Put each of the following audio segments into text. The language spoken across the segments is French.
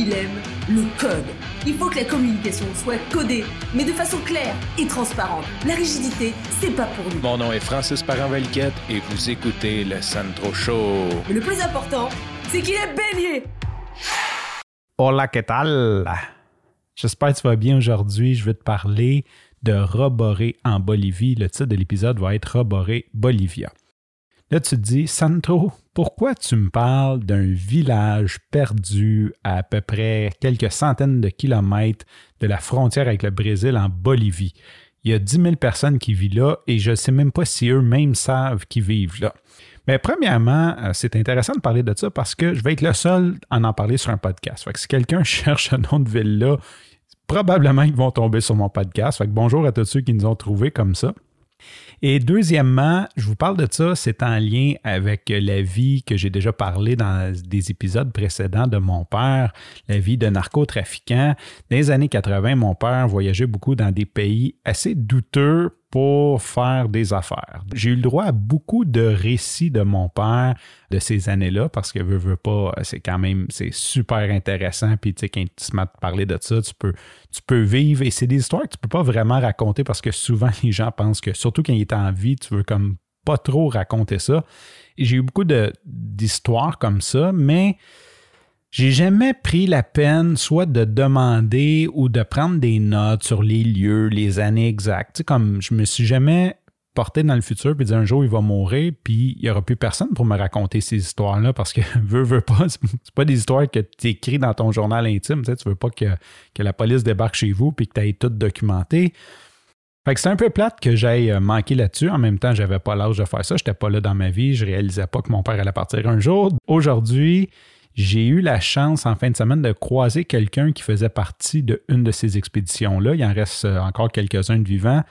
il aime le code. Il faut que la communication soit codée, mais de façon claire et transparente. La rigidité, c'est pas pour nous. Mon nom est Francis Parent-Valquette et vous écoutez le Sandro Show. Mais le plus important, c'est qu'il est bélier. Hola, ¿qué tal? J'espère que tu vas bien aujourd'hui. Je vais te parler de Roboré en Bolivie. Le titre de l'épisode va être Roboré Bolivia. Là, tu te dis, Santo, pourquoi tu me parles d'un village perdu à, peu près quelques centaines de kilomètres de la frontière avec le Brésil en Bolivie? Il y a 10 000 personnes qui vivent là et je ne sais même pas si eux-mêmes savent qu'ils vivent là. Mais premièrement, euh, c'est intéressant de parler de ça parce que je vais être le seul à en parler sur un podcast. Fait que si quelqu'un cherche un nom de ville-là, probablement ils vont tomber sur mon podcast. Fait que bonjour à tous ceux qui nous ont trouvés comme ça. Et deuxièmement, je vous parle de ça, c'est en lien avec la vie que j'ai déjà parlé dans des épisodes précédents de mon père, la vie de narcotrafiquant. Dans les années 80, mon père voyageait beaucoup dans des pays assez douteux pour faire des affaires. J'ai eu le droit à beaucoup de récits de mon père de ces années-là parce que veut, veut pas, c'est quand même, c'est super intéressant. Puis tu sais, quand tu te parler de ça, tu peux, tu peux vivre et c'est des histoires que tu peux pas vraiment raconter parce que souvent les gens pensent que, surtout quand il en vie, tu veux comme pas trop raconter ça. J'ai eu beaucoup d'histoires comme ça, mais j'ai jamais pris la peine soit de demander ou de prendre des notes sur les lieux, les années exactes. Tu sais, comme je me suis jamais porté dans le futur puis dire un jour il va mourir puis il y aura plus personne pour me raconter ces histoires-là parce que veux, veux pas, c'est pas des histoires que tu écris dans ton journal intime. Tu, sais, tu veux pas que, que la police débarque chez vous puis que tu aies tout documenté. Fait que c'est un peu plate que j'aille euh, manquer là-dessus. En même temps, j'avais pas l'âge de faire ça. J'étais pas là dans ma vie. Je réalisais pas que mon père allait partir un jour. Aujourd'hui, j'ai eu la chance en fin de semaine de croiser quelqu'un qui faisait partie d'une de ces expéditions-là. Il en reste euh, encore quelques-uns de vivants.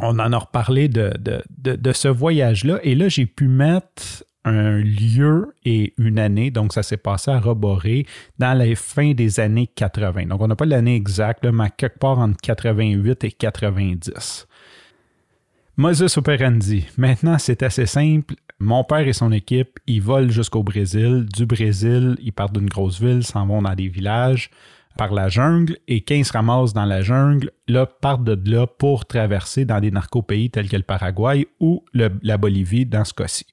On en a reparlé de, de, ce voyage-là. Et là, j'ai pu mettre un lieu et une année. Donc, ça s'est passé à Roboré dans la fin des années 80. Donc, on n'a pas l'année exacte, mais quelque part entre 88 et 90. Moses operandi. Maintenant, c'est assez simple. Mon père et son équipe, ils volent jusqu'au Brésil. Du Brésil, ils partent d'une grosse ville, s'en vont dans des villages par la jungle et quand ils se ramassent dans la jungle, là, partent de là pour traverser dans des narco-pays tels que le Paraguay ou la Bolivie dans ce cas-ci.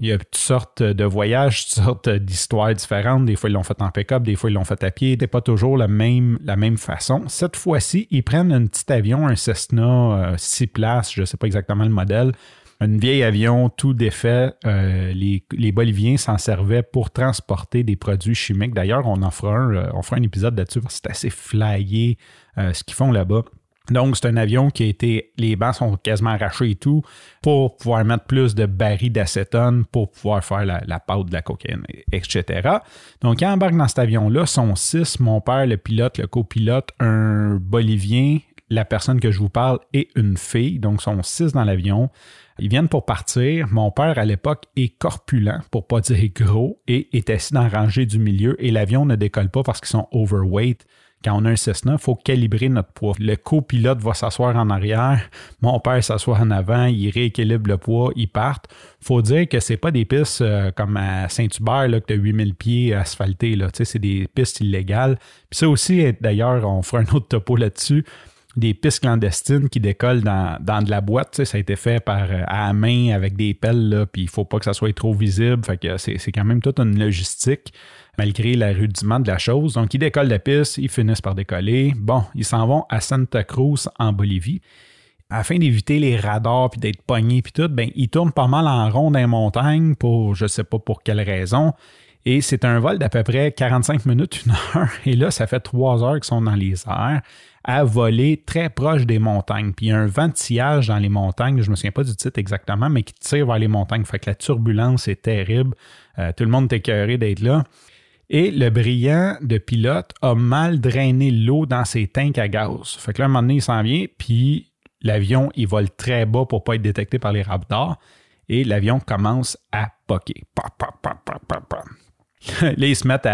Il y a toutes sortes de voyages, toutes sortes d'histoires différentes. Des fois, ils l'ont fait en pick-up, des fois, ils l'ont fait à pied. C'était pas toujours la même, la même façon. Cette fois-ci, ils prennent un petit avion, un Cessna 6 euh, places, je ne sais pas exactement le modèle, un vieil avion tout défait. Euh, les, Boliviens s'en servaient pour transporter des produits chimiques. D'ailleurs, on en fera un, euh, on fera un épisode là-dessus c'est assez flyé ce qu'ils font là-bas. Donc, c'est un avion qui a été, les bancs sont quasiment arrachés et tout, pour pouvoir mettre plus de barils d'acétone pour pouvoir faire la, pâte de la cocaïne, etc. Donc, ils embarquent dans cet avion-là, sont six, mon père, le pilote, le copilote, un Bolivien, la personne que je vous parle et une fille, donc sont six dans l'avion. Ils viennent pour partir. Mon père, à l'époque, est corpulent, pour pas dire gros, et est assis dans la rangée du milieu, et l'avion ne décolle pas parce qu'ils sont overweight quand on a un Cessna, il faut calibrer notre poids. Le copilote va s'asseoir en arrière, mon père s'assoit en avant, il rééquilibre le poids, ils partent. faut dire que c'est pas des pistes euh, comme à Saint-Hubert, que tu as 8000 pieds asphaltés. C'est des pistes illégales. Puis ça aussi, d'ailleurs, on fera un autre topo là-dessus des pistes clandestines qui décollent dans, de la boîte. Ça a été fait par, euh, à la main avec des pelles, puis il ne faut pas que ça soit trop visible. Fait que c'est, quand même toute une logistique, malgré le rudiment de la chose. Donc, ils décollent la piste, ils finissent par décoller. Bon, ils s'en vont à Santa Cruz, en Bolivie. Afin d'éviter les radars puis d'être pognés puis tout, ben, ils tournent pas mal en rond dans les montagnes pour je sais pas pour quelle raison. Et c'est un vol d'à peu près 45 minutes, une heure. Et là, ça fait trois heures qu'ils sont dans les airs à voler très proche des montagnes. Puis il y a un vent de sillage dans les montagnes, je ne me souviens pas du titre exactement, mais qui tire vers les montagnes. Fait que la turbulence est terrible. Euh, tout le monde est écœuré d'être là. Et le brillant de pilote a mal drainé l'eau dans ses tanks à gaz. Fait que là, un moment donné, il s'en vient, puis l'avion, il vole très bas pour ne pas être détecté par les raptors. Et l'avion commence à poquer. Là, ils se mettent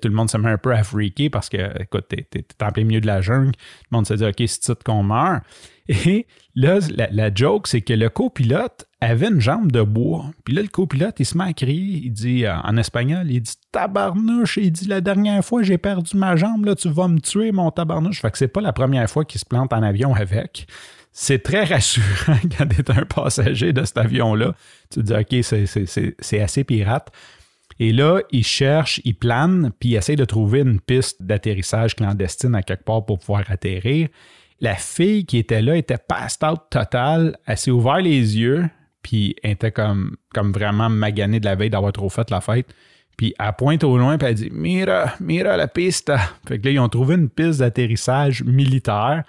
tout le monde se met un peu à freaker parce que, écoute, t'es, en plein milieu de la jungle. Tout le monde se dit, OK, c'est tout qu'on meurt. Et là, la, joke, c'est que le copilote, avait une jambe de bois. Puis là, le copilote, il se met à crier. Il dit, euh, en espagnol, il dit Tabarnouche. Il dit La dernière fois, j'ai perdu ma jambe. Là, tu vas me tuer, mon tabarnouche. Fait que c'est pas la première fois qu'il se plante en avion avec. C'est très rassurant quand tu es un passager de cet avion-là. Tu te dis, OK, c'est assez pirate. Et là, il cherche, il plane, puis il essaie de trouver une piste d'atterrissage clandestine à quelque part pour pouvoir atterrir. La fille qui était là était passed out total. Elle s'est ouvert les yeux, puis elle était comme, comme vraiment maganée de la veille d'avoir trop fait la fête. Puis elle pointe au loin, puis elle dit Mira, mira la piste. Fait que là, ils ont trouvé une piste d'atterrissage militaire.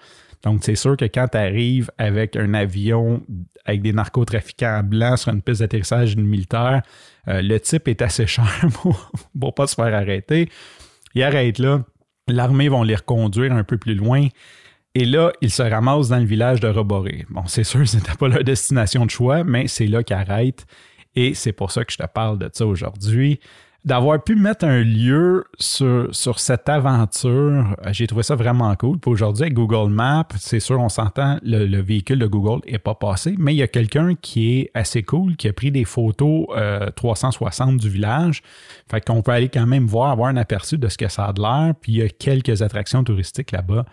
Donc, c'est sûr que quand tu arrives avec un avion avec des narcotrafiquants blancs sur une piste d'atterrissage militaire, euh, le type est assez cher pour, ne pas se faire arrêter. Il arrête là. L'armée vont les reconduire un peu plus loin. Et là, ils se ramassent dans le village de Roboré. Bon, c'est sûr, ce n'était pas leur destination de choix, mais c'est là qu'ils arrêtent. Et c'est pour ça que je te parle de ça aujourd'hui d'avoir pu mettre un lieu sur, sur cette aventure, euh, j'ai trouvé ça vraiment cool. Puis aujourd'hui, avec Google Maps, c'est sûr, on s'entend, le, véhicule de Google n'est pas passé, mais il y a quelqu'un qui est assez cool, qui a pris des photos 360 euh, du village. Fait qu'on peut aller quand même voir, avoir un aperçu de ce que ça a de l'air. Puis il y a quelques attractions touristiques là-bas.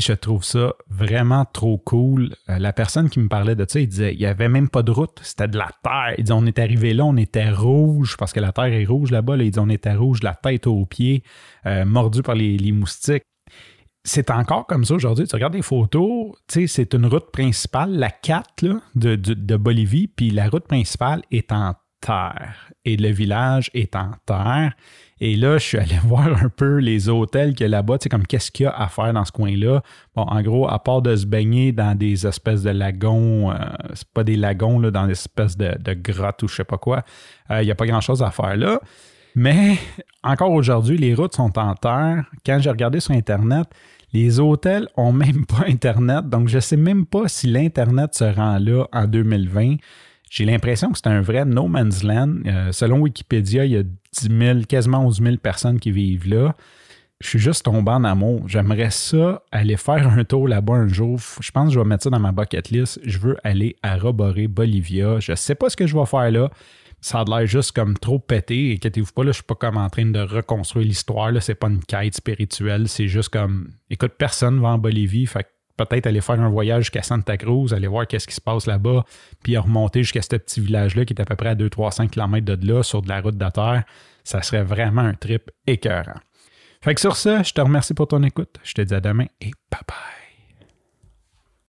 Je trouve ça vraiment trop cool. Euh, la personne qui me parlait de ça, il disait il n'y avait même pas de route, c'était de la terre. Il dit on est arrivé là, on était rouge parce que la terre est rouge là-bas. il dit on était rouge, la tête aux pieds, euh, mordu par les, moustiques. C'est encore comme ça aujourd'hui. Tu regardes les photos, c'est une route principale, la 4 de, de Bolivie, puis la route principale est en terre et le village est en terre. Et là, je suis allé voir un peu les hôtels qu'il y a là-bas, tu sais, comme qu'est-ce qu'il y a à faire dans ce coin-là? Bon, en gros, à part de se baigner dans des espèces de lagons, euh, c'est pas des lagons, là, dans des espèces de, grottes ou je sais pas quoi, euh, il n'y a pas grand-chose à faire là. Mais encore aujourd'hui, les routes sont en terre. Quand j'ai regardé sur Internet, les hôtels ont même pas Internet, donc je sais même pas si l'Internet se rend là en 2020. J'ai l'impression que c'est un vrai no man's land. Euh, selon Wikipédia, il y a 10 000, quasiment 11 000 personnes qui vivent là. Je suis juste tombé en amour. J'aimerais ça aller faire un tour là-bas un jour. Je pense que je vais mettre ça dans ma bucket list. Je veux aller à Roboré, Bolivia. Je ne sais pas ce que je vais faire là. Ça a l'air juste comme trop pété. Inquiétez-vous pas, là, je suis pas comme en train de reconstruire l'histoire. Ce n'est pas une quête spirituelle. C'est juste comme, écoute, personne va en Bolivie. Peut-être aller faire un voyage jusqu'à Santa Cruz, aller voir qu'est-ce qui se passe là-bas, puis remonter jusqu'à ce petit village-là qui est à peu près à 200-300 km de là, sur de la route de terre. Ça serait vraiment un trip écœurant. Fait que sur ça, je te remercie pour ton écoute. Je te dis à demain et bye bye.